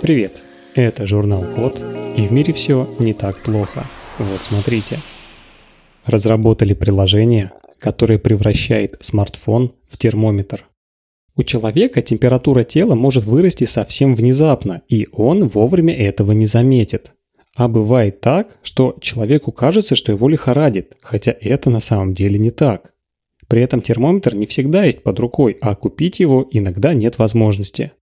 Привет, это журнал Код, и в мире все не так плохо. Вот смотрите. Разработали приложение, которое превращает смартфон в термометр. У человека температура тела может вырасти совсем внезапно, и он вовремя этого не заметит. А бывает так, что человеку кажется, что его лихорадит, хотя это на самом деле не так. При этом термометр не всегда есть под рукой, а купить его иногда нет возможности.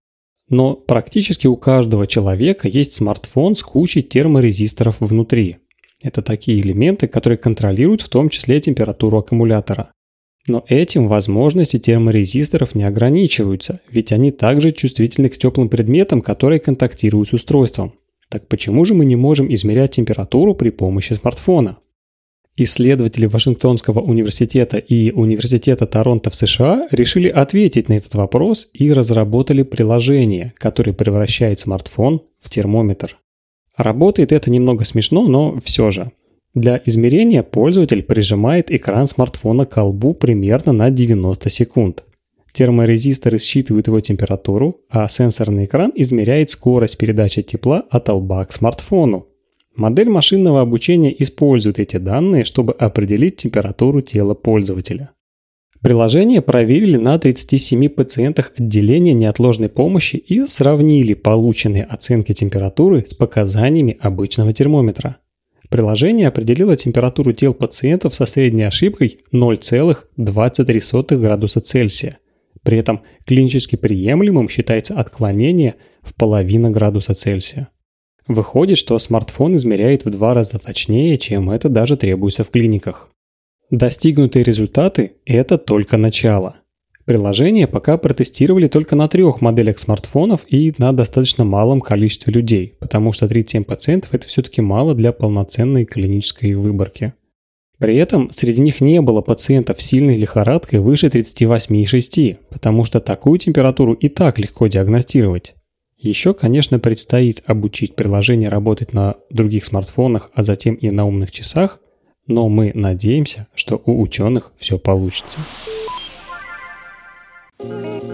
Но практически у каждого человека есть смартфон с кучей терморезисторов внутри. Это такие элементы, которые контролируют в том числе температуру аккумулятора. Но этим возможности терморезисторов не ограничиваются, ведь они также чувствительны к теплым предметам, которые контактируют с устройством. Так почему же мы не можем измерять температуру при помощи смартфона? Исследователи Вашингтонского университета и Университета Торонто в США решили ответить на этот вопрос и разработали приложение, которое превращает смартфон в термометр. Работает это немного смешно, но все же. Для измерения пользователь прижимает экран смартфона к колбу примерно на 90 секунд. Терморезисторы считывают его температуру, а сенсорный экран измеряет скорость передачи тепла от лба к смартфону. Модель машинного обучения использует эти данные, чтобы определить температуру тела пользователя. Приложение проверили на 37 пациентах отделения неотложной помощи и сравнили полученные оценки температуры с показаниями обычного термометра. Приложение определило температуру тел пациентов со средней ошибкой 0,23 градуса Цельсия. При этом клинически приемлемым считается отклонение в половину градуса Цельсия. Выходит, что смартфон измеряет в два раза точнее, чем это даже требуется в клиниках. Достигнутые результаты – это только начало. Приложение пока протестировали только на трех моделях смартфонов и на достаточно малом количестве людей, потому что 37 пациентов – это все-таки мало для полноценной клинической выборки. При этом среди них не было пациентов с сильной лихорадкой выше 38,6, потому что такую температуру и так легко диагностировать. Еще, конечно, предстоит обучить приложение работать на других смартфонах, а затем и на умных часах, но мы надеемся, что у ученых все получится.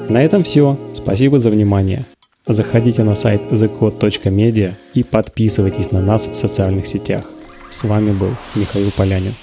На этом все. Спасибо за внимание. Заходите на сайт thecode.media и подписывайтесь на нас в социальных сетях. С вами был Михаил Полянин.